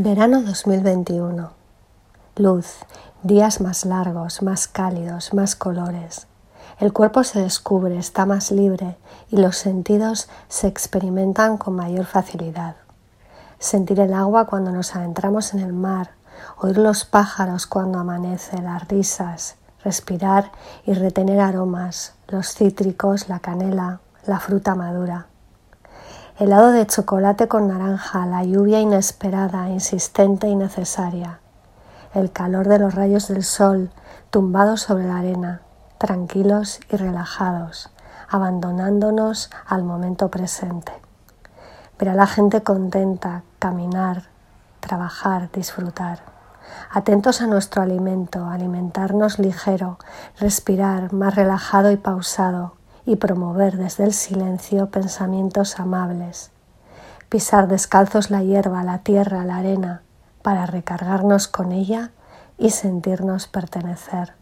Verano 2021. Luz, días más largos, más cálidos, más colores. El cuerpo se descubre, está más libre y los sentidos se experimentan con mayor facilidad. Sentir el agua cuando nos adentramos en el mar, oír los pájaros cuando amanece, las risas, respirar y retener aromas, los cítricos, la canela, la fruta madura helado de chocolate con naranja, la lluvia inesperada, insistente y necesaria, el calor de los rayos del sol tumbados sobre la arena, tranquilos y relajados, abandonándonos al momento presente. Ver a la gente contenta, caminar, trabajar, disfrutar. Atentos a nuestro alimento, alimentarnos ligero, respirar más relajado y pausado, y promover desde el silencio pensamientos amables, pisar descalzos la hierba, la tierra, la arena, para recargarnos con ella y sentirnos pertenecer.